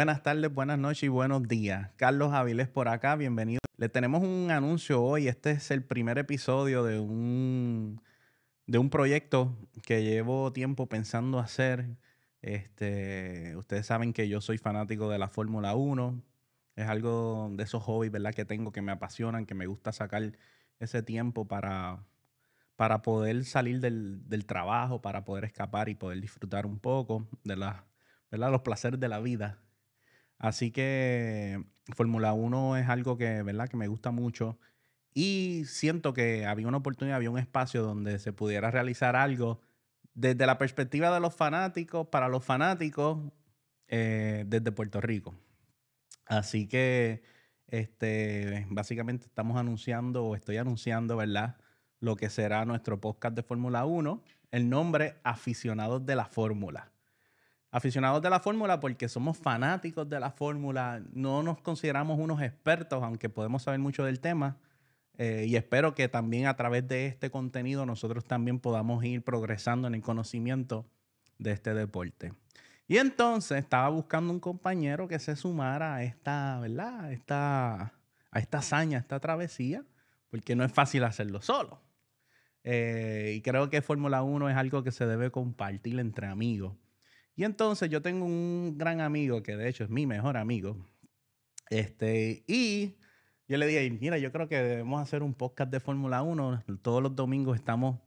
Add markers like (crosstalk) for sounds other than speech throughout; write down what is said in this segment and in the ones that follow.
Buenas tardes, buenas noches y buenos días. Carlos Avilés por acá, bienvenido. Le tenemos un anuncio hoy. Este es el primer episodio de un, de un proyecto que llevo tiempo pensando hacer. Este, ustedes saben que yo soy fanático de la Fórmula 1. Es algo de esos hobbies, ¿verdad? Que tengo, que me apasionan, que me gusta sacar ese tiempo para, para poder salir del, del trabajo, para poder escapar y poder disfrutar un poco de la, ¿verdad? los placeres de la vida. Así que Fórmula 1 es algo que, ¿verdad? que me gusta mucho. Y siento que había una oportunidad, había un espacio donde se pudiera realizar algo desde la perspectiva de los fanáticos, para los fanáticos, eh, desde Puerto Rico. Así que este, básicamente estamos anunciando, o estoy anunciando, ¿verdad? Lo que será nuestro podcast de Fórmula 1, el nombre Aficionados de la Fórmula aficionados de la fórmula porque somos fanáticos de la fórmula, no nos consideramos unos expertos, aunque podemos saber mucho del tema. Eh, y espero que también a través de este contenido nosotros también podamos ir progresando en el conocimiento de este deporte. Y entonces estaba buscando un compañero que se sumara a esta, ¿verdad? Esta, a esta hazaña, a esta travesía, porque no es fácil hacerlo solo. Eh, y creo que Fórmula 1 es algo que se debe compartir entre amigos. Y entonces yo tengo un gran amigo que de hecho es mi mejor amigo. Este, y yo le dije, mira, yo creo que debemos hacer un podcast de Fórmula 1. Todos los domingos estamos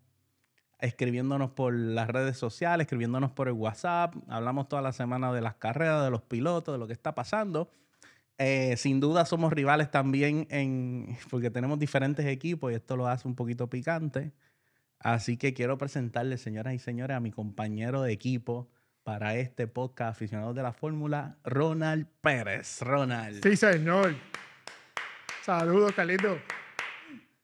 escribiéndonos por las redes sociales, escribiéndonos por el WhatsApp. Hablamos toda la semana de las carreras, de los pilotos, de lo que está pasando. Eh, sin duda somos rivales también en, porque tenemos diferentes equipos y esto lo hace un poquito picante. Así que quiero presentarles, señoras y señores, a mi compañero de equipo, para este podcast aficionados de la fórmula, Ronald Pérez. Ronald. Sí, señor. Saludos, Carlito.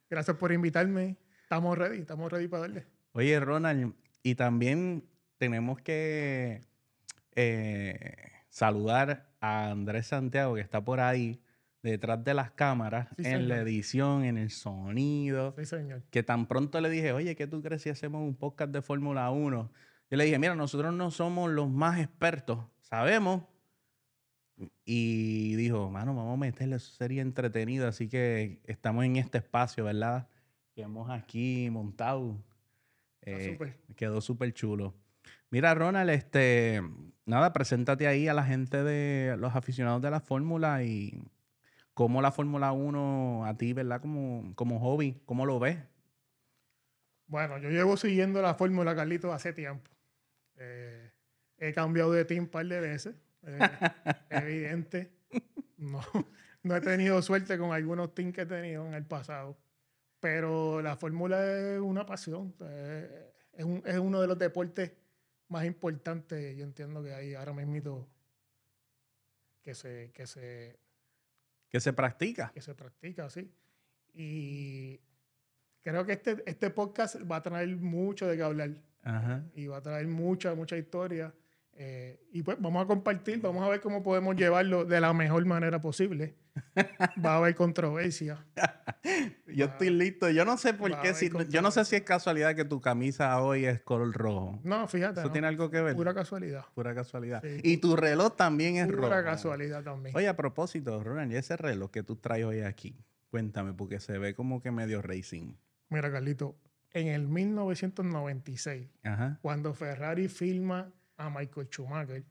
Gracias por invitarme. Estamos ready, estamos ready para darle. Oye, Ronald, y también tenemos que eh, saludar a Andrés Santiago, que está por ahí detrás de las cámaras, en la edición, en el sonido. Sí, señor. Que tan pronto le dije, oye, ¿qué tú crees si hacemos un podcast de Fórmula 1? Yo le dije, mira, nosotros no somos los más expertos, sabemos. Y dijo, mano, vamos a meterle, eso sería entretenido. Así que estamos en este espacio, ¿verdad? Que hemos aquí montado. Eh, quedó súper chulo. Mira, Ronald, este, nada, preséntate ahí a la gente de los aficionados de la Fórmula y cómo la Fórmula 1 a ti, ¿verdad? Como, como hobby, ¿cómo lo ves? Bueno, yo llevo siguiendo la Fórmula, Carlito, hace tiempo. Eh, he cambiado de team un par de veces. Eh, (laughs) evidente. No, no he tenido suerte con algunos teams que he tenido en el pasado. Pero la fórmula es una pasión. Eh, es, es, uno de los deportes más importantes, yo entiendo que hay ahora mismo que se, que se que se practica. Que se practica, sí. Y creo que este, este podcast va a traer mucho de qué hablar. Y va a traer mucha, mucha historia. Eh, y pues vamos a compartir, vamos a ver cómo podemos llevarlo de la mejor manera posible. (laughs) Va a haber controversia. (laughs) yo estoy listo. Yo no sé por qué, si, yo no sé si es casualidad que tu camisa hoy es color rojo. No, fíjate. ¿Eso tiene algo que ver? Pura casualidad. Pura casualidad. Y tu reloj también es rojo. Pura casualidad también. Oye, a propósito, Ronald, ¿y ese reloj que tú traes hoy aquí? Cuéntame, porque se ve como que medio racing. Mira, Carlito, en el 1996, cuando Ferrari filma a Michael Schumacher,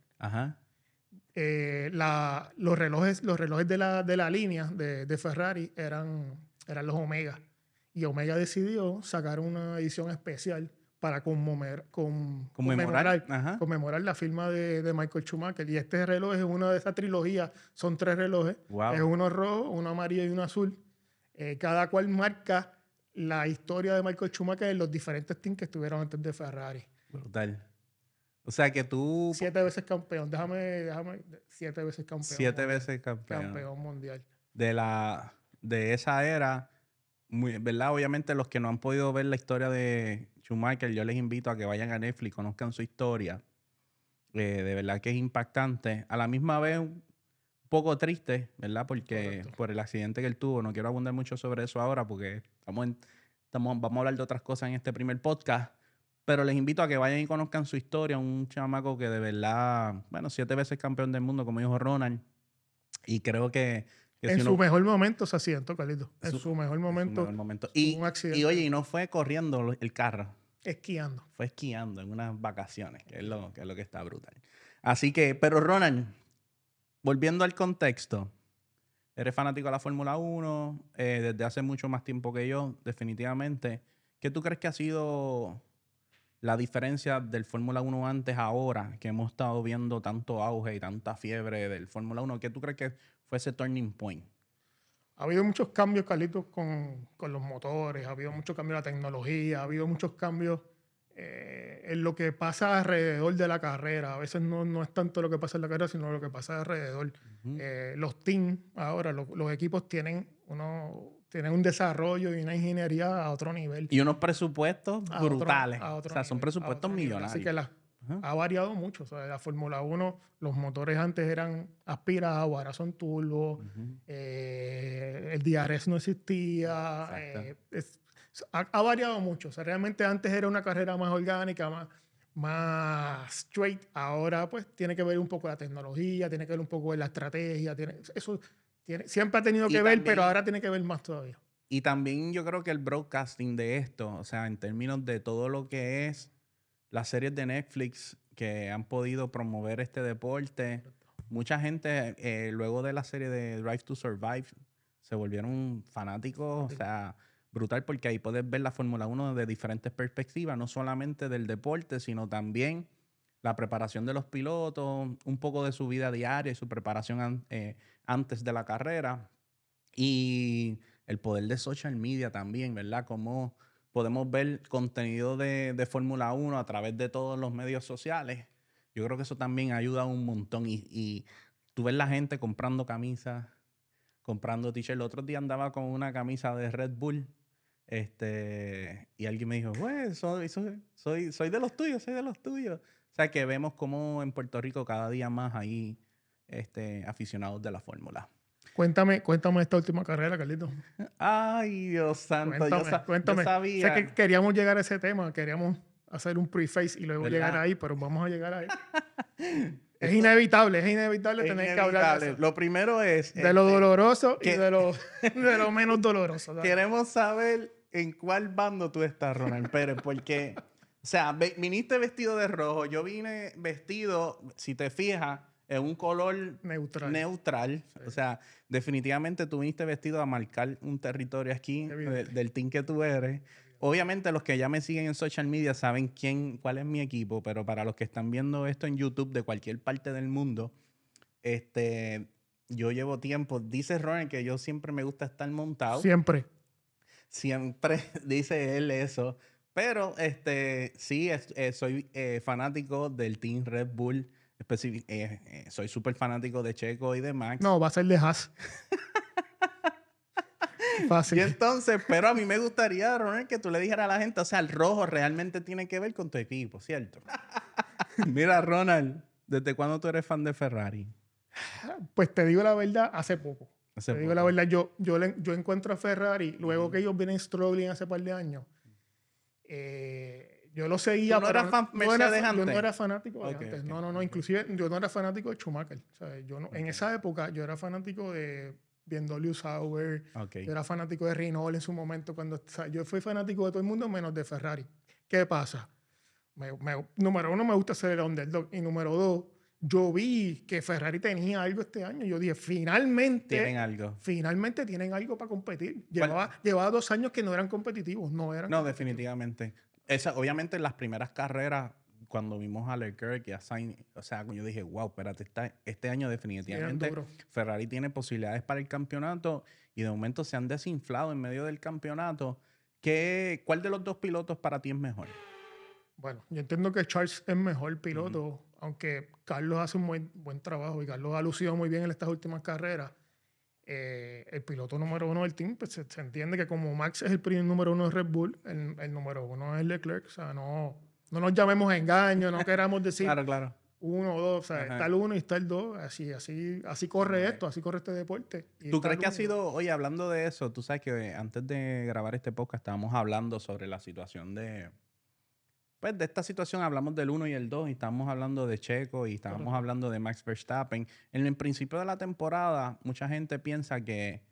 eh, los relojes, los relojes de, la, de la línea de, Ferrari eran, eran los Omega. Y Omega decidió sacar una edición especial para conmemorar, conmemorar, la firma de, Michael Schumacher. Y este reloj es una de esas trilogías, son tres relojes. Es uno rojo, uno amarillo y uno azul. Eh, cada cual marca la historia de Michael Schumacher en los diferentes teams que estuvieron antes de Ferrari. Brutal. O sea que tú. Siete veces campeón. Déjame, déjame. Siete veces campeón. Siete veces campeón. Campeón mundial. De la. De esa era. Muy, ¿Verdad? Obviamente, los que no han podido ver la historia de Schumacher, yo les invito a que vayan a Netflix, conozcan su historia. Eh, de verdad que es impactante. A la misma vez, poco triste, ¿verdad? Porque por el accidente que él tuvo, no quiero abundar mucho sobre eso ahora porque estamos, estamos vamos a hablar de otras cosas en este primer podcast, pero les invito a que vayan y conozcan su historia. Un chamaco que de verdad, bueno, siete veces campeón del mundo, como dijo Ronald. Y creo que. que en si su uno- mejor momento se accidentó, Carlito. En Su- su, mejor en su momento, mejor momento. Y, un accidente. y oye, y no fue corriendo el carro, esquiando. fue esquiando en unas vacaciones, que es lo que, es lo que está brutal. Así que, pero Ronald, volviendo al contexto, eres fanático de la Fórmula 1 eh, desde hace mucho más tiempo que yo, definitivamente. ¿Qué tú crees que ha sido la diferencia del Fórmula 1 antes ahora, que hemos estado viendo tanto auge y tanta fiebre del Fórmula 1? ¿Qué tú crees que fue ese turning point? Ha habido muchos cambios, Carlitos, con, con los motores, ha habido muchos cambios en la tecnología, ha habido muchos cambios eh, en lo que pasa alrededor de la carrera. A veces no, no es tanto lo que pasa en la carrera, sino lo que pasa alrededor. Eh, los teams, ahora, lo- los equipos tienen, uno, tienen un desarrollo y una ingeniería a otro nivel. Y unos presupuestos a otro- brutales. a o otro sea, son nivel, presupuestos otro millonarios. Así que las- Ajá. ha variado mucho. O sea, la Fórmula 1, los motores antes eran aspirados, ahora son turbo. Ujú. eh, el DRS no existía. Eh, es- ha, ha variado mucho. O sea, realmente antes era una carrera más orgánica, más, más straight. Ahora, pues, tiene que ver un poco la tecnología, tiene que ver un poco la estrategia. Tiene, eso tiene, siempre ha tenido Y que ver, también- pero ahora tiene que ver más todavía. Y también yo creo que el broadcasting de esto, o sea, en términos de todo lo que es las series de Netflix que han podido promover este deporte, mucha gente eh, luego de la serie de Drive to Survive se volvieron fanáticos, o sea, brutal porque ahí puedes ver la Fórmula 1 de diferentes perspectivas, no solamente del deporte, sino también la preparación de los pilotos, un poco de su vida diaria y su preparación an- eh, antes de la carrera. Y el poder de social media también, ¿verdad? Cómo podemos ver contenido de, de Fórmula 1 a través de todos los medios sociales. Yo creo que eso también ayuda un montón. Y, y tú ves la gente comprando camisas, comprando t-shirts. El otro día andaba con una camisa de Red Bull. Este, y alguien me dijo, güey, soy, soy, soy, soy de los tuyos, soy de los tuyos. O sea que vemos cómo en Puerto Rico cada día más hay este, aficionados de la Fórmula. Cuéntame, cuéntame esta última carrera, Carlito. (laughs) Ay, Dios santo. yo Cuéntame, yo cuéntame. sabía. Sé que queríamos llegar a ese tema, queríamos hacer un preface y luego ¿Verdad? llegar ahí, pero vamos a llegar ahí. (laughs) es inevitable, es inevitable Es tener que hablar de inevitable. eso. Lo primero es. De lo este, doloroso y que- de lo, (laughs) de lo menos doloroso. ¿sabes? Queremos saber en cuál bando tú estás, Ronald Pérez, porque, o sea, viniste vestido de rojo, yo vine vestido, si te fijas, en un color Neutral. neutral. O sea, definitivamente tú viniste vestido a marcar un territorio aquí de- del team que tú eres. Obviamente los que ya me siguen en social media saben quién, cuál es mi equipo, pero para los que están viendo esto en YouTube de cualquier parte del mundo, este, yo llevo tiempo, dice Ronald que yo siempre me gusta estar montado. Siempre. Siempre (laughs) dice él eso. Pero este, sí, es- eh, soy eh, fanático del Team Red Bull. eh, eh, soy súper fanático de Checo y de Max. No, va a ser de Haas. (laughs) Fácil. Y entonces, pero a mí me gustaría, Ronald, que tú le dijeras a la gente, o sea, el rojo realmente tiene que ver con tu equipo, ¿cierto? (laughs) Mira, Ronald, ¿desde cuándo tú eres fan de Ferrari? Pues te digo la verdad, hace poco. Te digo la verdad, yo, yo, le- yo encuentro a Ferrari, luego que ellos vienen struggling hace par de años, eh, yo lo seguía. ¿Tú no pero eras fan no era Yo no era fanático de Ok, antes. ok, No, no, no. ok. Inclusive yo no era fanático de Schumacher. O sea, yo no- En esa época yo era fanático de BMW Sauber, yo era fanático de Renault en su momento. cuando o sea, Yo fui fanático de todo el mundo menos de Ferrari. ¿Qué pasa? Me- me- número uno, me gusta ser el underdog. Y número dos, yo vi que Ferrari tenía algo este año. Yo dije, finalmente, Tienen algo. finalmente tienen algo para competir. ¿Cuál- Llevaba, llevaba dos años que no eran competitivos. No eran No, definitivamente. Esa, obviamente, en las primeras carreras, cuando vimos a Leclerc y a Sainz, o sea, yo dije, wow, espérate, esta- este año definitivamente. Ferrari tiene posibilidades para el campeonato y de momento se han desinflado en medio del campeonato. ¿Qué, ¿Cuál de los dos pilotos para ti es mejor? Bueno, yo entiendo que Charles es mejor piloto, aunque Carlos hace un buen, buen trabajo y Carlos ha lucido muy bien en estas últimas carreras. Eh, el piloto número uno del team, pues se, se entiende que como Max es el primer número uno de Red Bull, el, el número uno es Leclerc. O sea, no, no nos llamemos a engaño, no queramos (laughs) decir Claro, claro. uno o dos. O sea, Ajá. está el uno y está el dos. Así, así, así corre esto, así corre este deporte. Y ¿Tú crees que ha sido, oye, hablando de eso, tú sabes que antes de grabar este podcast estábamos hablando sobre la situación de, pues de esta situación hablamos del 1 y el 2 y estamos hablando de Checo y estábamos hablando de Max Verstappen. En el principio de la temporada, mucha gente piensa que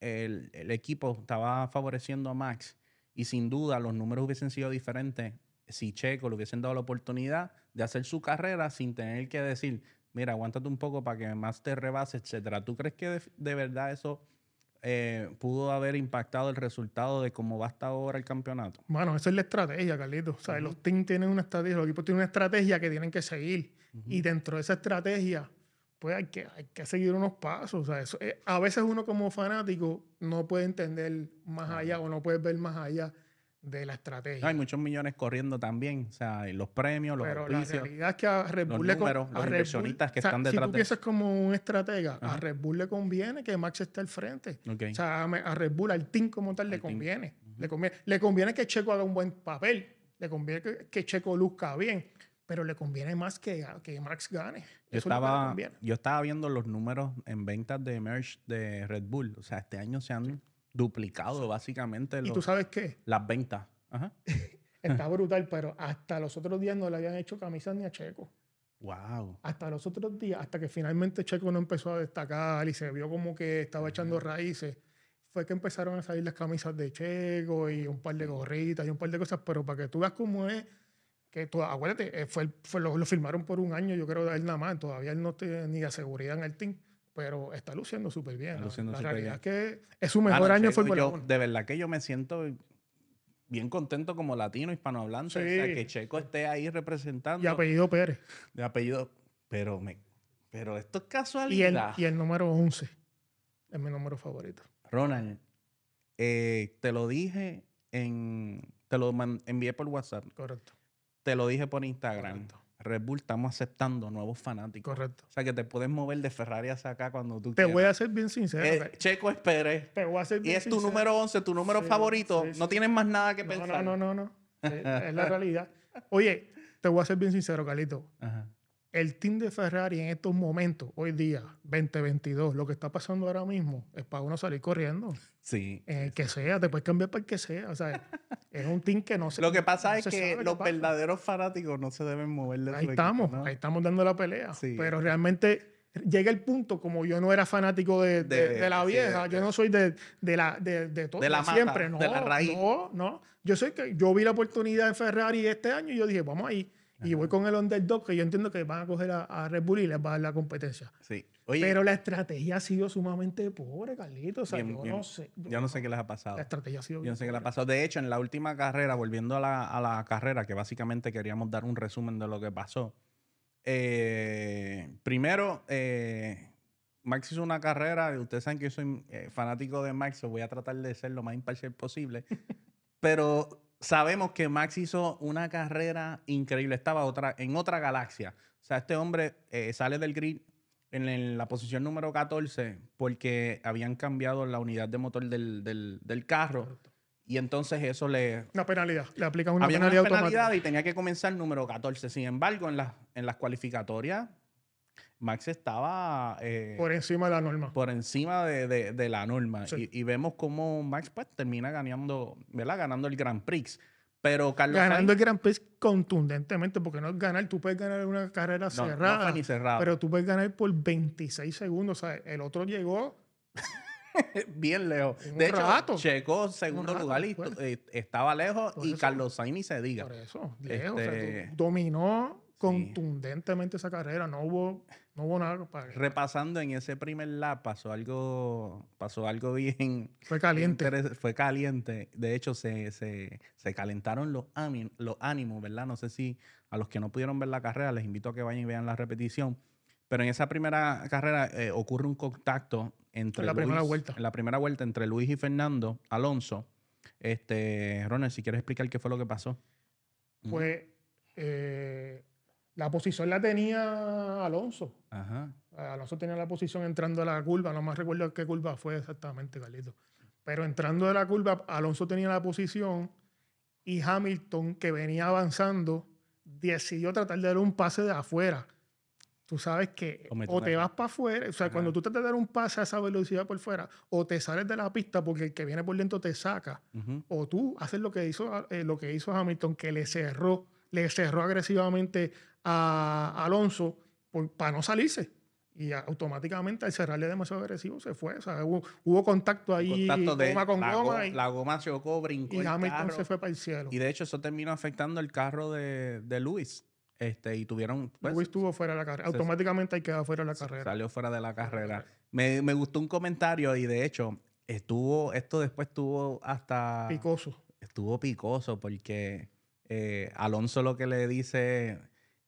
el, el equipo estaba favoreciendo a Max y sin duda los números hubiesen sido diferentes si Checo le hubiesen dado la oportunidad de hacer su carrera sin tener que decir, mira, aguántate un poco para que más te rebase, etcétera. ¿Tú crees que de, de verdad eso eh, pudo haber impactado el resultado de cómo va hasta ahora el campeonato? Bueno, esa es la estrategia, Carlitos. O sea, los teams tienen una estrategia, los equipos tienen una estrategia que tienen que seguir. Y dentro de esa estrategia, pues hay que, hay que seguir unos pasos. O sea, eso, eh, a veces uno como fanático no puede entender más allá o no puede ver más allá de la estrategia. Hay muchos millones corriendo también, o sea, los premios, los Pero la realidad es que a Red los Bull le con- números, a los Red Bull- inversionistas que o sea, están Si detrás tú de piensas como un estratega, Ajá. a Red Bull le conviene que Max esté al frente. O sea, a Red Bull, al team como tal, le Al conviene. Le conviene. Le conviene que Checo haga un buen papel. Le conviene que, que Checo luzca bien. Pero le conviene más que, que Max gane. Yo Eso que estaba, yo estaba viendo los números en ventas de merch de Red Bull. O sea, este año se han duplicado básicamente Y los- tú sabes qué? las ventas. Ajá. (laughs) Está brutal, pero hasta los otros días no le habían hecho camisas ni a Checo. Wow. Hasta los otros días, hasta que finalmente Checo no empezó a destacar y se vio como que estaba echando raíces, fue que empezaron a salir las camisas de Checo y un par de gorritas y un par de cosas, pero para que tú veas cómo es, que tú, acuérdate, eh, fue, fue lo, lo firmaron por un año, yo creo, de él nada más, todavía él no tiene ni de seguridad en el team, pero está luciendo súper bien. Está la- luciendo la realidad bien. es que es su mejor año Fórmula yo- 1. De verdad que yo me siento bien contento como latino hispanohablante. O sea, Sí. que Checo esté ahí representando Y apellido Pérez. de apellido. Pero me, pero esto es Y el, casualidad. y el número 11 es mi número favorito. Ronald, eh, te lo dije en. Te lo envié por WhatsApp. Correcto, Te lo dije por Instagram. Correcto. Red Bull estamos aceptando nuevos fanáticos. correcto. O sea que te puedes mover de Ferrari hacia acá cuando tú Te quieras. voy a ser bien sincero. Eh, Checo es Pérez. te voy a ser Y bien es tu sincero. número 11, tu número Sí, favorito. sí, No tienes más nada que No, pensar. no, no, no, no. Sí, es la realidad. Oye, te voy a ser bien sincero, Carlito. (laughs) Ajá. El team de Ferrari en estos momentos, hoy día, 2022, lo que está pasando ahora mismo es para uno salir corriendo. Sí. En el que sea, te puedes cambiar para el que sea. O sea, es un team que no se. (laughs) Lo que pasa no es que los verdaderos fanáticos no se deben mover de Ahí su estamos, equipo, ¿no? ahí estamos dando la pelea. Sí. Pero realmente llega el punto, como yo no era fanático de, de- De- de la vieja, de- yo no soy de, de la de, de todo, De la de mata, siempre, no, de la raíz. no, no. Yo sé que yo vi la oportunidad en Ferrari este año y yo dije, vamos ahí. Y voy con el underdog, que yo entiendo que van a coger a, a Red Bull y les va a dar la competencia. Sí. Oye, Pero la estrategia ha sido sumamente pobre, Carlitos. O sea, Bien, yo bien. no sé. yo no sé qué les ha pasado. La estrategia ha sido Yo bien no sé qué le ha pasado. De hecho, en la última carrera, volviendo a la, a la carrera, que básicamente queríamos dar un resumen de lo que pasó. Eh, primero, eh, Max hizo una carrera. Ustedes saben que yo soy eh, fanático de Max, so voy a tratar de ser lo más imparcial posible. (laughs) Pero sabemos que Max hizo una carrera increíble. Estaba otra, en otra galaxia. O sea, este hombre eh, sale del grid en, el- la posición número 14 porque habían cambiado la unidad de motor del, del- del carro. Correcto. Y entonces eso le... Una penalidad. Le aplican una había penalidad una penalidad automática. y tenía que comenzar número 14. Sin embargo, en, las en las cualificatorias, Max estaba eh, Por encima de la norma. por encima de, de- de la norma. Sí. Y, y vemos cómo Max pues, termina ganando, ¿verdad? ganando el Grand Prix. Pero Carlos ganando Sainz el Grand Prix contundentemente, porque no es ganar, tú puedes ganar una carrera no, no cerrada, fue ni cerrado. pero tú puedes ganar por 26 segundos. O sea, el otro llegó, (laughs) Bien lejos. De hecho, rato. Checó segundo rato lugar y estaba lejos Por y eso. Carlos Sainz ni se diga. por eso, lejos. o sea, tú Este- dominó contundentemente esa carrera. No hubo, no hubo nada para Repasando en ese primer lap pasó algo, pasó algo (laughs) bien Fue caliente. interes- fue caliente. De hecho, se, se, se calentaron los, ami- los ánimos, ¿verdad? No sé si a los que no pudieron ver la carrera, les invito a que vayan y vean la repetición. Pero en esa primera carrera eh, ocurre un contacto entre En la primera vuelta. en la primera vuelta entre Luis y Fernando Alonso. Este, Ronald, si quieres explicar qué fue lo que pasó. Pues eh, la posición la tenía Alonso. Ajá. Alonso tenía la posición entrando a la curva, no más recuerdo qué curva fue exactamente, Carlito. Pero entrando de la curva, Alonso tenía la posición y Hamilton, que venía avanzando, decidió tratar de dar un pase de afuera. Tú sabes que o te vas para afuera, o sea, Ajá. cuando tú tratas de dar un pase a esa velocidad por fuera, o te sales de la pista porque el que viene por dentro te saca, o tú haces lo que hizo, eh, lo que hizo Hamilton, que le cerró le cerró agresivamente a Alonso para no salirse. Y automáticamente al cerrarle demasiado agresivo se fue. O sea, hubo, contacto ahí, contacto de goma con la goma. y, la goma chocó, brincó. Y Hamilton se fue para el cielo. Y de hecho, eso terminó afectando el carro de, de Luis. Este, y tuvieron. Pues, Luis estuvo fuera de la carrera. Automáticamente hay quedado fuera de la carrera. Salió fuera de la carrera. Me, me, gustó un comentario y de hecho, estuvo, esto después estuvo hasta. Picoso. Estuvo picoso porque eh, Alonso lo que le dice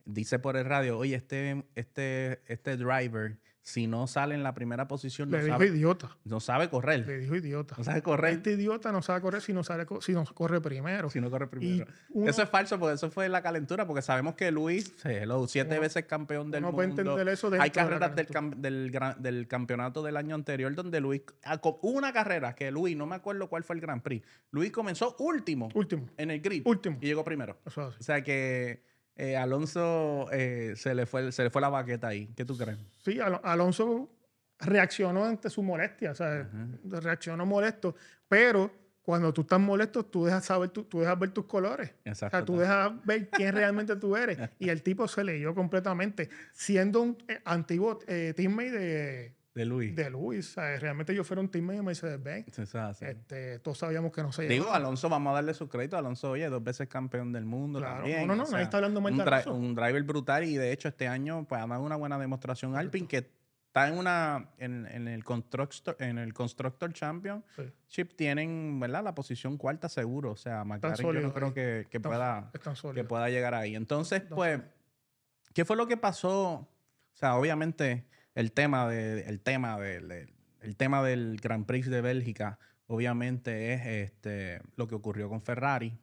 dice por el radio, oye, este, este, este driver, si no sale en la primera posición, no Le dijo idiota. No sabe correr. Le dijo idiota. No sabe correr. Este idiota no sabe correr si no, sale, si no corre primero. Si no corre primero. Eso es falso porque eso fue la calentura, porque sabemos que Luis, los siete veces campeón del no mundo. entender eso Hay carreras del, del, del, campeonato del año anterior donde Luis, ah, una carrera que Luis, no me acuerdo cuál fue el Grand Prix, Luis comenzó último. Último. En el grid. Último. Y llegó primero. O sea que eh, Alonso eh, se, le fue, se le fue la baqueta ahí. ¿Qué tú crees? Sí, Alonso reaccionó ante su molestia, o sea, reaccionó molesto, pero cuando tú estás molesto, tú dejas saber, tú, dejas ver tus colores. Exacto. O sea, tú dejas ver quién realmente tú eres. (laughs) Y el tipo se leyó completamente, siendo un eh, antiguo teammate de, de Luis. De Luis. Realmente yo fuera un team de Mercedes-Benz. Este, todos sabíamos que no se Digo, Alonso, vamos a darle su crédito. Alonso, oye, dos veces campeón del mundo también. No, no, no, nadie está hablando mal de Un driver brutal y de hecho este año pues ha dado una buena demostración Alpine que está en una en, en el constructor en el constructor champion chip tienen verdad la posición cuarta seguro o sea McLaren yo no creo que, que pueda que pueda llegar ahí entonces pues qué fue lo que pasó o sea obviamente el tema, de, el tema, del, el tema del Grand Prix de Bélgica, obviamente, es este, lo que ocurrió con Ferrari.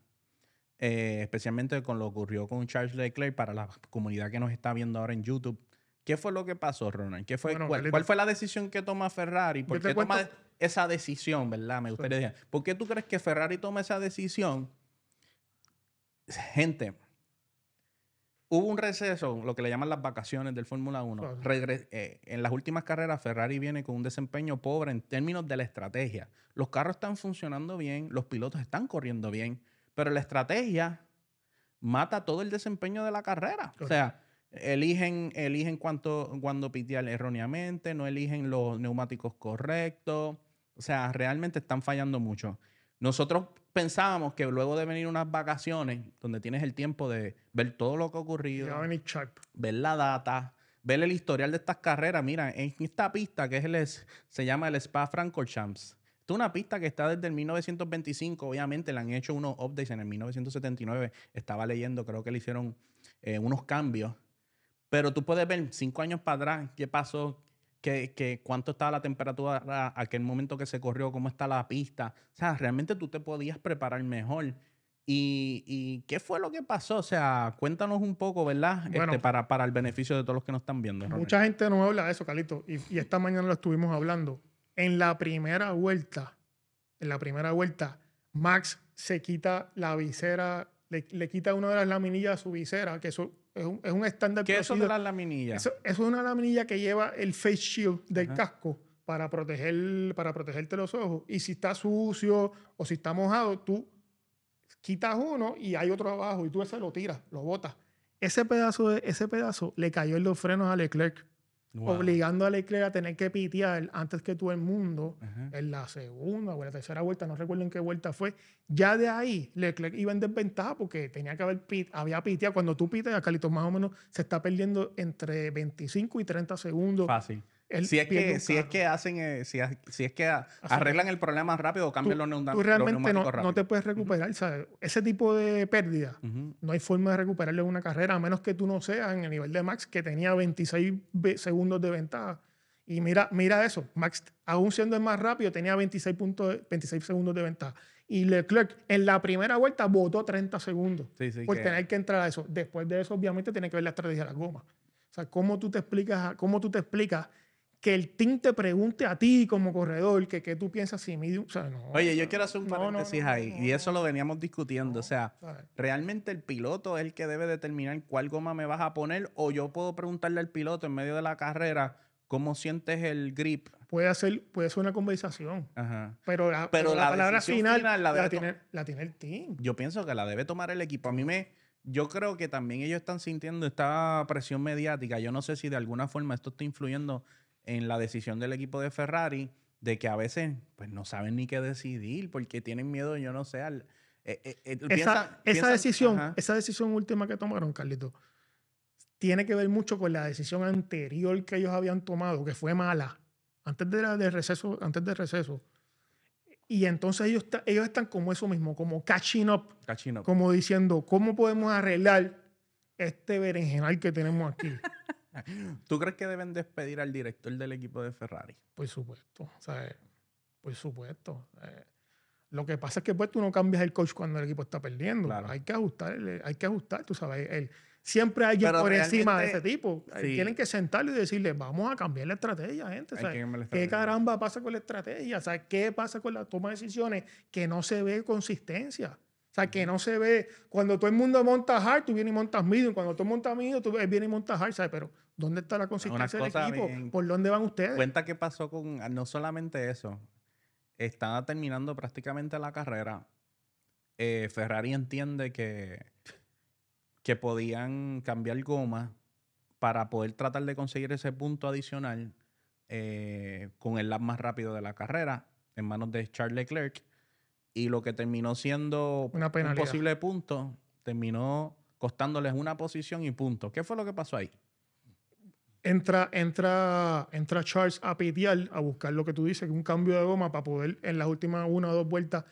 Eh, especialmente con lo que ocurrió con Charles Leclerc para la comunidad que nos está viendo ahora en YouTube. ¿Qué fue lo que pasó, Ronald? ¿Qué fue, cuál, fue la decisión que toma Ferrari? ¿Por qué toma esa decisión, verdad? Me gustaría decir. ¿Por qué tú crees que Ferrari toma esa decisión? Gente, Hubo un receso, lo que le llaman las vacaciones del Fórmula 1. Eh, en las últimas carreras, Ferrari viene con un desempeño pobre en términos de la estrategia. Los carros están funcionando bien, los pilotos están corriendo bien, pero la estrategia mata todo el desempeño de la carrera. O sea, eligen, eligen cuánto, cuando pitear erróneamente, no eligen los neumáticos correctos. O sea, realmente están fallando mucho. Nosotros pensábamos que luego de venir unas vacaciones, donde tienes el tiempo de ver todo lo que ha ocurrido, ver la data, ver el historial de estas carreras. Mira, en esta pista que es el, se llama el Spa Francorchamps. Esta es una pista que está desde el 1925. Obviamente le han hecho unos updates en el 1979. Estaba leyendo, creo que le hicieron eh, unos cambios. Pero tú puedes ver cinco años para atrás qué pasó, que, cuánto estaba la temperatura a aquel momento que se corrió, cómo está la pista. O sea, realmente tú te podías preparar mejor. ¿Y, qué fue lo que pasó? O sea, cuéntanos un poco, ¿verdad? Este, para, para el beneficio de todos los que nos están viendo. Mucha gente no habla de eso, Calito. Y, y, esta mañana lo estuvimos hablando. En la primera vuelta, en la primera vuelta, Max se quita la visera, le, le quita una de las laminillas a su visera, que eso es un, estándar. ¿Qué es eso de las laminillas? Eso, es una laminilla que lleva el face shield del casco para, proteger, para protegerte los ojos. Y si está sucio o si está mojado, tú quitas uno y hay otro abajo y tú ese lo tiras, lo botas. Ese pedazo, de, ese pedazo le cayó en los frenos a Leclerc obligando a Leclerc a tener que pitear antes que todo el mundo en la segunda o la tercera vuelta, no recuerdo en qué vuelta fue. Ya de ahí Leclerc iba en desventaja porque tenía que haber pit, había piteado. Cuando tú pites, Carlitos más o menos se está perdiendo entre 25 y 30 segundos. Fácil si es, que, si es que hacen, eh, si, es que arreglan el problema más rápido o cambian los, neumáticos. Tú realmente no, no, te puedes recuperar. Ese tipo de pérdida, no hay forma de recuperarle una carrera, a menos que tú no seas en el nivel de Max, que tenía 26 segundos de ventaja. Y mira, mira eso, Max, aún siendo el más rápido, tenía 26, 26 segundos de ventaja. Y Leclerc en la primera vuelta votó 30 segundos por tener que entrar a eso. Después de eso, obviamente, tiene que ver la estrategia de la goma. O sea, ¿cómo tú te explicas, cómo tú te explicas que el team te pregunte a ti como corredor que qué tú piensas si medium. Oye, yo quiero hacer un paréntesis ahí, y eso lo veníamos discutiendo. o sea, realmente el piloto es el que debe determinar cuál goma me vas a poner, o yo puedo preguntarle al piloto en medio de la carrera cómo sientes el grip. Puede ser, puede ser una conversación. Pero la, pero, la, palabra final, la, tiene, la tiene el team. Yo pienso que la debe tomar el equipo. A mí me yo creo que también ellos están sintiendo esta presión mediática. Yo no sé si de alguna forma esto está influyendo en la decisión del equipo de Ferrari de que a veces pues no saben ni qué decidir porque tienen miedo, yo no sé, al, eh, eh, eh, Esa, piensan- esa piensan- decisión, ajá. esa decisión última que tomaron, Carlito, tiene que ver mucho con la decisión anterior que ellos habían tomado, que fue mala, antes de la de receso, antes del receso. Y entonces ellos, ellos están como eso mismo, como catching up, Cachino. como diciendo, ¿cómo podemos arreglar este berenjenal que tenemos aquí? (laughs) (laughs) ¿Tú crees que deben despedir al director del equipo de Ferrari? Por supuesto, o sea, eh, por supuesto. eh, lo que pasa es que pues tú no cambias el coach cuando el equipo está perdiendo. Claro. Hay que ajustar, el- hay que ajustar, tú sabes. el- siempre hay alguien por encima de ese tipo. Eh, sí. Tienen que sentarlo y decirle, vamos a cambiar la estrategia, gente. ¿sabes? ¿Qué estrategia. caramba pasa con la estrategia? O sea, ¿qué pasa con la toma de decisiones? Que no se ve consistencia. O sea, que no se ve. Cuando todo el mundo monta hard, tú vienes y montas medium. Cuando tú montas medium, tú vienes y montas hard, ¿sabes? Pero, ¿dónde está la consistencia del equipo? bien- ¿Por dónde van ustedes? Cuenta qué pasó con, no solamente eso, estaba terminando prácticamente la carrera. Eh, Ferrari entiende que, que podían cambiar goma para poder tratar de conseguir ese punto adicional eh, con el lap más rápido de la carrera en manos de Charles Leclerc. Y lo que terminó siendo Una un posible punto, terminó costándoles una posición y punto. ¿Qué fue lo que pasó ahí? entra, entra, entra Charles a pitear, a buscar lo que tú dices, un cambio de goma para poder en las últimas una o dos vueltas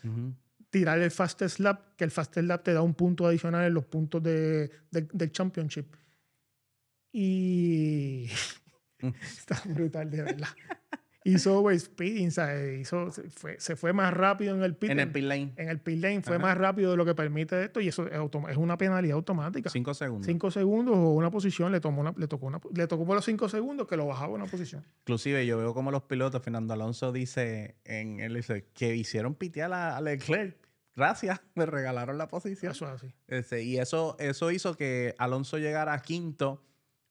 tirar el fastest lap, que el fastest lap te da un punto adicional en los puntos de, del championship. Y (laughs) está brutal, de verdad. Hizo overspeeding, ¿sabes? Hizo, se, fue, se fue más rápido en el pit. En el pit lane. en el pit lane fue Ajá. más rápido de lo que permite esto y eso es, una penalidad automática. Cinco segundos. Cinco segundos o una posición, le, tomó una, le, tocó una, le tocó por los cinco segundos que lo bajaba una posición. Inclusive yo veo como los pilotos, Fernando Alonso dice, en él dice, que hicieron pitear a, a Leclerc. Gracias, (laughs) me regalaron la posición. Eso es así. Y eso, eso hizo que Alonso llegara a quinto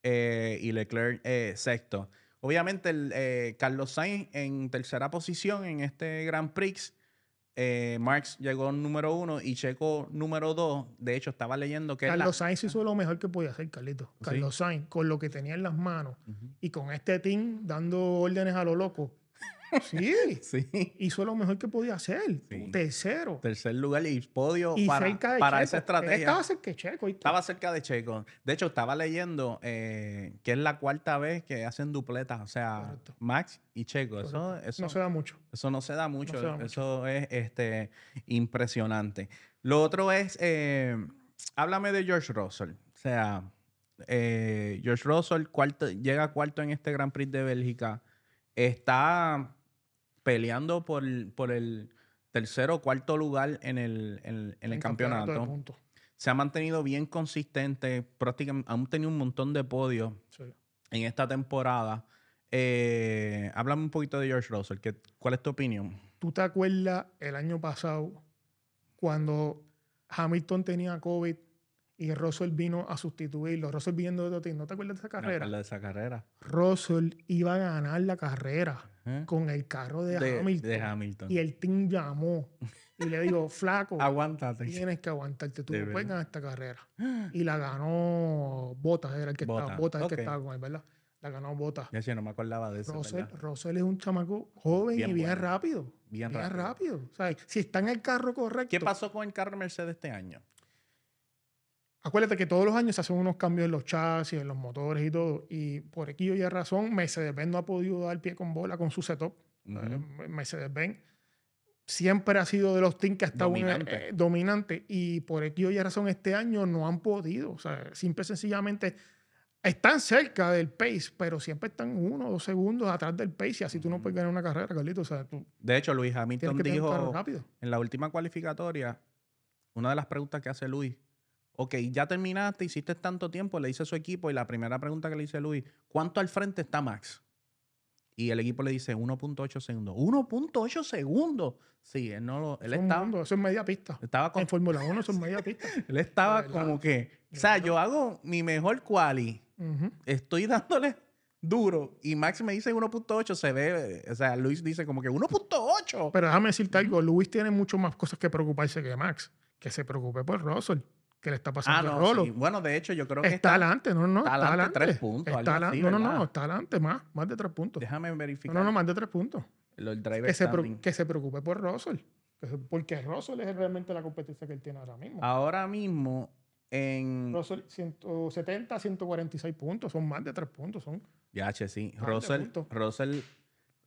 eh, y Leclerc eh, sexto. Obviamente, el, eh, Carlos Sainz en tercera posición en este Grand Prix. eh, Marx llegó número uno y Checo número dos. De hecho, estaba leyendo que la- Carlos Sainz hizo lo mejor que podía hacer, Carlito. Sí. Carlos Sainz, con lo que tenía en las manos y con este team dando órdenes a lo loco. Sí, (laughs) Sí. hizo lo mejor que podía hacer. Sí. Tercero. Tercer lugar y podio Y para, cerca de para Checo. esa Él estrategia. Estaba cerca de Checo. ¿viste? Estaba cerca de Checo. De hecho, estaba leyendo eh, que es la cuarta vez que hacen dupletas. O sea, Correcto. Max y Checo. Eso, eso, No se da mucho. eso no se da mucho. se da mucho. Eso es este, impresionante. Lo otro es, eh, háblame de George Russell. O sea, eh, George Russell cuarto, llega cuarto en este Grand Prix de Bélgica. Está peleando por, el- por el tercero o cuarto lugar en el, en- en el En campeonato se ha mantenido bien consistente, prácticamente han tenido un montón de podios Sí. en esta temporada. Eh, háblame un poquito de George Russell, que, ¿cuál es tu opinión? ¿Tú te acuerdas el año pasado cuando Hamilton tenía COVID y Russell vino a sustituirlo? Russell viniendo de otro team. ¿No te acuerdas de esa carrera? de esa carrera. Russell iba a ganar la carrera ¿eh? con el carro de, De, Hamilton. de Hamilton. Y el team llamó y le dijo, (laughs) flaco, Aguántate. tienes que aguantarte, tú no puedes ganar esta carrera. Y la ganó Botas, era el que estaba, Bottas el que estaba con él, ¿verdad? La ganó Botas. Ya sí, no me acordaba de eso. Russell, es un chamaco joven Bien y bien bueno. rápido. Bien Bien rápido. rápido. O sea, si está en el carro correcto. ¿Qué pasó con el carro Mercedes este año? Acuérdate que todos los años se hacen unos cambios en los chasis, en los motores y todo. Y por aquí y razón, Mercedes-Benz no ha podido dar pie con bola con su setup. Ujú. Eh, Mercedes-Benz siempre ha sido de los teams que ha estado Dominante. eh, dominante. Y por aquí y razón, este año no han podido. O sea, simple y sencillamente están cerca del pace, pero siempre están uno o dos segundos atrás del pace. Y así tú no puedes ganar una carrera, Carlito. O sea, tú De hecho, Luis Hamilton un dijo en la última cualificatoria, una de las preguntas que hace Luis, ok, ya terminaste, hiciste tanto tiempo, le dice a su equipo, y la primera pregunta que le dice Luis, ¿cuánto al frente está Max? Y el equipo le dice 1.8 segundos. ¡1.8 segundos! Sí, él no lo, él Eso estaba, mundo, eso es media pista. estaba con- En Fórmula 1 eso es media pista. (laughs) él estaba como que, o sea, yo hago mi mejor quali, estoy dándole duro, y Max me dice 1.8, se ve, o sea, Luis dice como que 1.8. Pero déjame decirte algo, Luis tiene mucho más cosas que preocuparse que Max. Que se preocupe por Russell. Que le está Ah, pasando a no, Rolo. sí. Bueno, de hecho, yo creo que Está adelante, no, no, está adelante tres puntos, algo Está así, adelante- no, no, no, está adelante más, más de tres puntos. Déjame verificar. no, no, más de tres puntos. Lo- El driver Que se, que se preocupe por Russell. que se- Porque Russell es realmente la competencia que él tiene ahora mismo. Ahora mismo, en. Russell 170, 146 puntos, son más de tres puntos. Son, Ya, che, sí. Russell. Russell.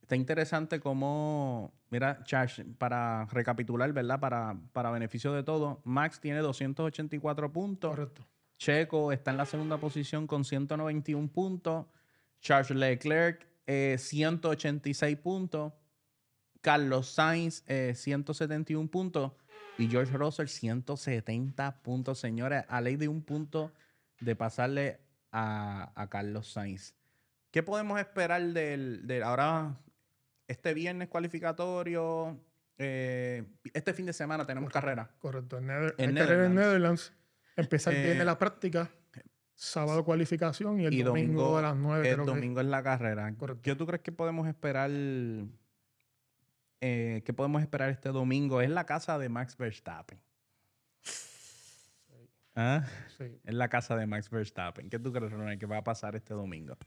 Está interesante cómo. Mira, Charles, para recapitular, ¿verdad? Para, para beneficio de todos, Max tiene 284 puntos. correcto. Checo está en la segunda posición con 191 puntos. Charles Leclerc, eh, 186 puntos. Carlos Sainz, eh, 171 puntos. Y George Russell, 170 puntos. Señores, a ley de un punto de pasarle a, a Carlos Sainz. ¿Qué podemos esperar del, del- ahora, este viernes cualificatorio? eh, este fin de semana tenemos carrera. Correcto. En, Nether- En carrera en Netherlands. Netherlands. Empieza el Eh, viernes la práctica. Sábado cualificación y el y domingo, domingo- a las 9. El creo que es. domingo es la carrera. Correcto. ¿Qué tú crees que podemos esperar? eh, ¿Qué podemos esperar este domingo? Es la casa de Max Verstappen. ¿Ah? Sí. Es la casa de Max Verstappen. ¿Qué tú crees, Ronald, que va a pasar este domingo?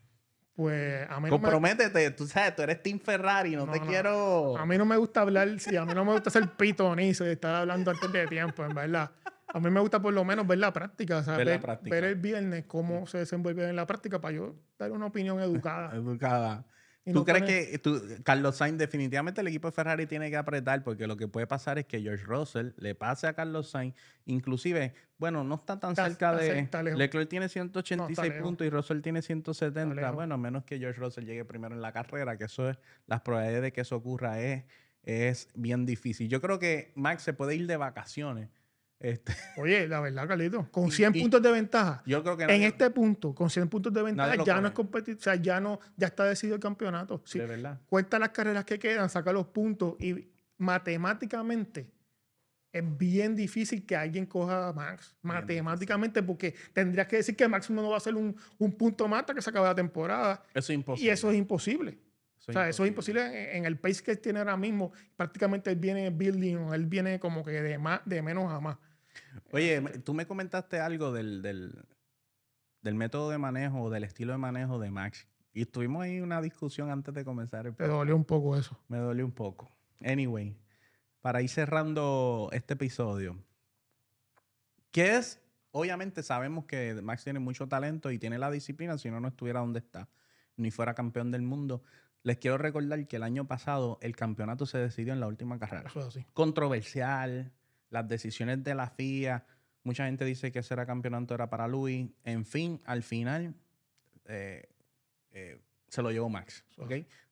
Pues a mí, no me, Comprométete, tú sabes, tú eres Team Ferrari, no, No, te no. quiero. a mí no me gusta hablar, sí, a mí no me gusta ser pitonizo y estar hablando antes de tiempo, en verdad. A mí me gusta por lo menos ver la práctica, o sea, Ver la ver, práctica. ver el viernes cómo se desenvuelve en la práctica para yo dar una opinión educada. Educada. ¿Tú no crees que tú, Carlos Sainz definitivamente el equipo de Ferrari tiene que apretar porque lo que puede pasar es que George Russell le pase a Carlos Sainz, inclusive, bueno, no está tan Está- cerca está de. Leclerc tiene 186 lejos. puntos y Russell tiene 170, lejos. bueno, a menos que George Russell llegue primero en la carrera, que eso es las probabilidades de que eso ocurra es es bien difícil. Yo creo que Max se puede ir de vacaciones. Este, (laughs) Oye, la verdad, Carlito, con Y- 100 y- puntos de ventaja, yo creo que en nadie- este punto, con 100 puntos de ventaja, ya no es competición, o sea, ya no, ya está decidido el campeonato. Sí, de verdad. cuenta las carreras que quedan, saca los puntos y matemáticamente es bien difícil que alguien coja a Max. Matemáticamente, porque tendrías que decir que Max no va a hacer un, un punto más hasta que se acabe la temporada. Eso es imposible. Y eso es imposible. O sea, eso es imposible en, el pace que él tiene ahora mismo. Prácticamente él viene building, o él viene como que de, más, de menos a más. Oye, tú me comentaste algo del, del, del método de manejo, del estilo de manejo de Max. Y estuvimos ahí una discusión antes de comenzar el Te dolió un poco eso. Me dolió un poco. Anyway, para ir cerrando este episodio, ¿qué es? Obviamente sabemos que Max tiene mucho talento y tiene la disciplina, si no, no estuviera donde está, ni fuera campeón del mundo. Les quiero recordar que el año pasado el campeonato se decidió en la última carrera Eso es así. controversial, las decisiones de la FIA. Mucha gente dice que ese era campeonato era para Luis. En fin, al final eh, eh, se lo llevó Max. Eso ¿ok?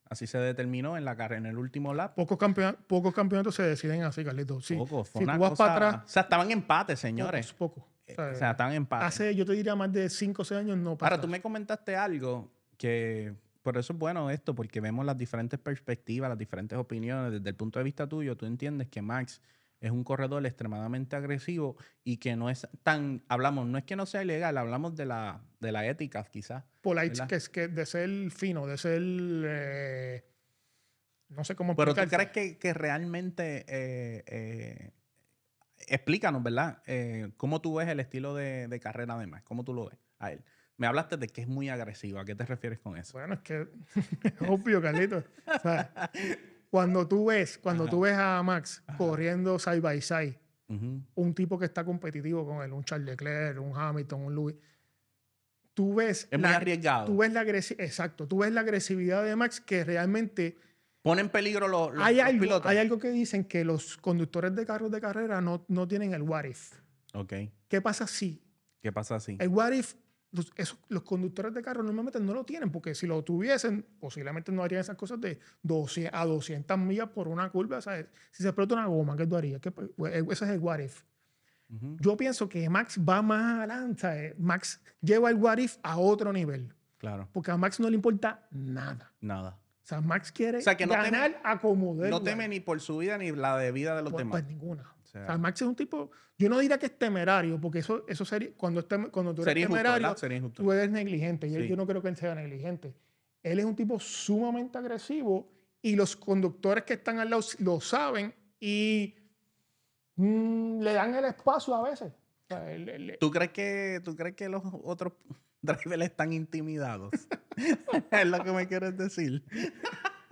Así se determinó en la carrera, en el último lap. Pocos, campeona- pocos campeonatos se deciden así, Carlitos. Sí, Poco, si tú vas cosa- para atrás, O sea, estaban en empate, señores. Pocos, pocos. Eh, O sea, O sea, estaban en empate. Hace, yo te diría, más de 5 o 6 años no pasa. Ahora, tú me comentaste algo que por eso es bueno esto, porque vemos las diferentes perspectivas, las diferentes opiniones. Desde el punto de vista tuyo, tú entiendes que Max es un corredor extremadamente agresivo y que no es tan, hablamos, no es que no sea ilegal, hablamos de la, de la ética quizás. Polite, que es que de ser fino, de ser. eh, no sé cómo Pero tú crees que, que realmente, eh, eh, explícanos, ¿verdad? Eh, ¿Cómo tú ves el estilo de, de carrera de Max? ¿Cómo tú lo ves a él? Me hablaste de que es muy agresivo. ¿A qué te refieres con eso? Bueno, es que (laughs) es obvio, Carlitos. O sea, cuando tú ves, cuando Ajá. tú ves a Max corriendo side by side, un tipo que está competitivo con él, un Charles Leclerc, un Hamilton, un Louis, tú ves Es muy la, arriesgado. tú ves la exacto, tú ves la agresividad de Max que realmente Pone en peligro los, los- hay los algo, pilotos. hay algo que dicen que los conductores de carros de carrera no, no tienen el what if. Ok. ¿Qué pasa si? ¿Qué pasa así? El what if, los, esos- los conductores de carros normalmente no lo tienen, porque si lo tuviesen, posiblemente no harían esas cosas de 200 a 200 millas por una curva. ¿sabes? Si se explota una goma, ¿qué tú harías? ¿Qué- pues, ese es el what if. Yo pienso que Max va más adelante. ¿sabes? Max lleva el what if a otro nivel, Claro. porque a Max no le importa nada. Nada. O sea, Max quiere O sea, que no teme- ganar a como No teme ni por su vida ni la de vida de los Pues, demás. pues ninguna. O sea, O sea, Max es un tipo, yo no diría que es temerario, porque eso, eso sería, cuando, es tem- cuando tú eres sería injusto, temerario, ¿verdad? Sería injusto. tú eres negligente. Y él- Sí. yo no creo que él sea negligente. Él es un tipo sumamente agresivo y los conductores que están al lado lo saben y mm, le dan el espacio a veces. sea, el- el- ¿Tú crees que, tú crees que los otros (laughs) drivers están intimidados? (laughs) es lo que me quieres decir.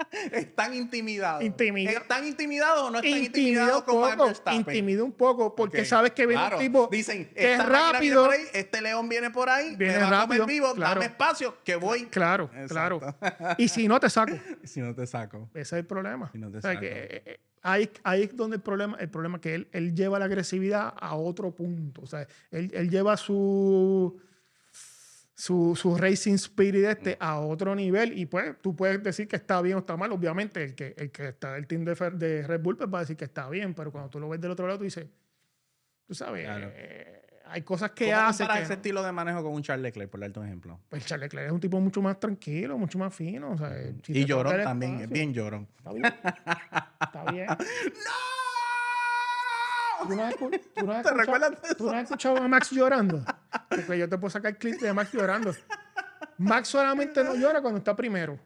(laughs) están intimidados. Intimida- ¿Están intimidados o no están intimida intimidados con Max Verstappen? intimida un poco, porque sabes que viene claro. un tipo Dicen, que es rápido. por ahí, este león viene por ahí, Viene me va a comer rápido, vivo, claro. dame espacio, que voy. Claro, Exacto. claro. Y si no, te saco. (laughs) si no te saco. Ese es el problema. Si no te O sea, saco. que, eh, eh, ahí, ahí es donde el problema, el problema es que él, él lleva la agresividad a otro punto. O sea, él, él lleva su, su, su racing spirit este a otro nivel y pues tú puedes decir que está bien o está mal. Obviamente el que, el que está el team de, Red Bull pues va a decir que está bien, pero cuando tú lo ves del otro lado tú dices, tú sabes, Claro. eh, hay cosas que ¿Cómo hace que... ese estilo de manejo con un Charles Leclerc, por darte un ejemplo? Pues Charles Leclerc es un tipo mucho más tranquilo, mucho más fino. O sea, si y llorón también, es espacio, bien llorón. Está bien. Está bien. (laughs) ¿Tú no has, tú no has ¿Te escuchado- recuerdas de tú no has escuchado a Max llorando? Porque yo te puedo sacar clip de Max llorando. Max solamente no llora cuando está primero.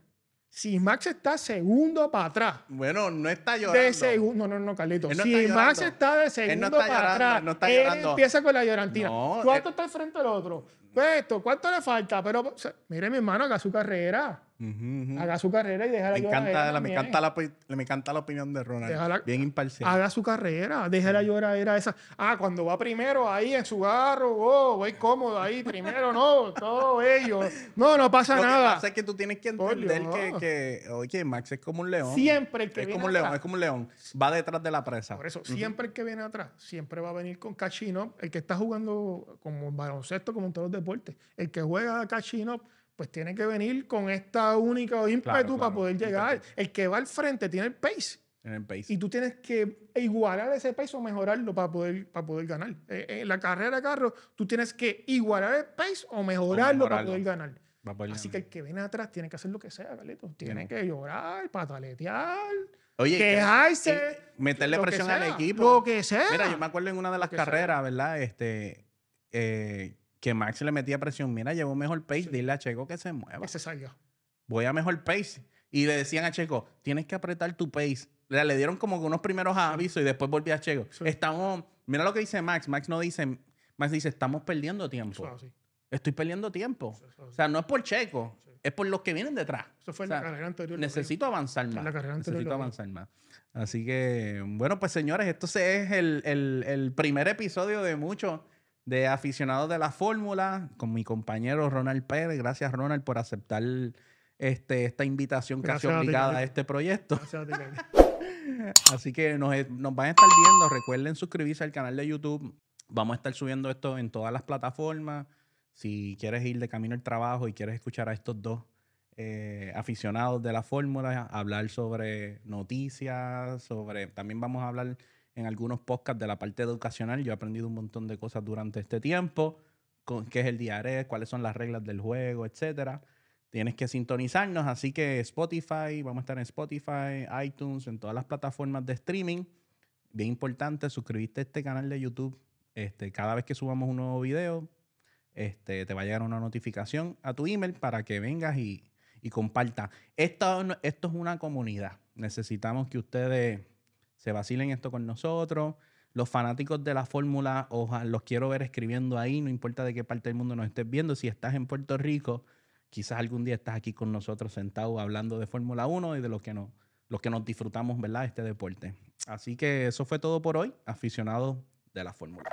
Si Max está segundo para atrás, Bueno, no está llorando. de segundo, no, no, no, Carlito. No Si está Max está de no segundo está para llorando, atrás, él no está él llorando. empieza con la llorantina. ¿Cuánto él- está al frente del otro? Pues esto, ¿cuánto le falta? Pero, o sea, mire, mi hermano, haga su carrera. Ujú, ujú. Haga su carrera y deja la Me encanta, lloradera la, me, encanta la, me encanta la opinión de Ronald. Déjala- bien imparcial. haga su carrera, deje la lloradera esa. Ah, cuando va primero ahí en su carro, oh, voy cómodo ahí primero, no, todo ello. No, no pasa Lo que nada. pasa es que tú tienes que entender que, que, oye, Max es como un león. Siempre el que es viene como un león, atrás. es como un león. Va detrás de la presa. Por eso, siempre el que viene atrás, siempre va a venir con cachino. El que está jugando como baloncesto, como en todos los deportes, el que juega cachino, pues tiene que venir con esta única ímpetu Claro, para claro, poder llegar. El que va al frente tiene el pace. En el pace. Y tú tienes que igualar ese pace o mejorarlo para poder, para poder ganar. Eh, En la carrera de carro, tú tienes que igualar el pace o mejorarlo, para mejorarlo. poder ganar. Así que el que viene atrás tiene que hacer lo que sea, Carlitos. Tiene que llorar, pataletear, Oye, quejarse. eh, meterle que presión al equipo. Lo que sea. Mira, yo me acuerdo en una de las sea. carreras, ¿verdad? Este, eh, que Max le metía presión. Mira, llevó mejor pace. Sí. Dile a Checo que se mueva. que se salga. Voy a mejor pace. Y le decían a Checo, tienes que apretar tu pace. Le, le dieron como que unos primeros avisos y después volvió a Checo. Sí. Estamos, mira lo que dice Max. Max no dice, Max dice, estamos perdiendo tiempo. Eso. Estoy perdiendo tiempo. Eso, O sea, no es por Checo, es por los que vienen detrás. Eso fue o en la carrera anterior. Necesito avanzar En más. la carrera anterior Necesito avanzar más. Así que, bueno, pues señores, esto es el, el- el primer episodio de muchos de aficionados de la fórmula con mi compañero Ronald Pérez. Gracias, Ronald, por aceptar este, esta invitación casi Gracias a ti, obligada a este proyecto. Gracias a ti, Carlitos. (laughs) Así que nos, nos van a estar viendo. Recuerden suscribirse al canal de YouTube. Vamos a estar subiendo esto en todas las plataformas. Si quieres ir de camino al trabajo y quieres escuchar a estos dos eh, aficionados de la fórmula, hablar sobre noticias, sobre. También vamos a hablar en algunos podcasts de la parte educacional. Yo he aprendido un montón de cosas durante este tiempo. Con, qué es el DRS, cuáles son las reglas del juego, etcétera. Tienes que sintonizarnos, así que Spotify, vamos a estar en Spotify, iTunes, en todas las plataformas de streaming. Bien importante, suscribirte a este canal de YouTube. Este, cada vez que subamos un nuevo video, este, te va a llegar una notificación a tu email para que vengas y, y compartas. Esto, esto es una comunidad. Necesitamos que ustedes se vacilen esto con nosotros. Los fanáticos de la fórmula, ojalá, los quiero ver escribiendo ahí, no importa de qué parte del mundo nos estés viendo. Si estás en Puerto Rico, quizás algún día estás aquí con nosotros sentados hablando de Fórmula 1 y de lo que nos, los que nos disfrutamos, ¿verdad?, este deporte. Así que eso fue todo por hoy, aficionados de la Fórmula.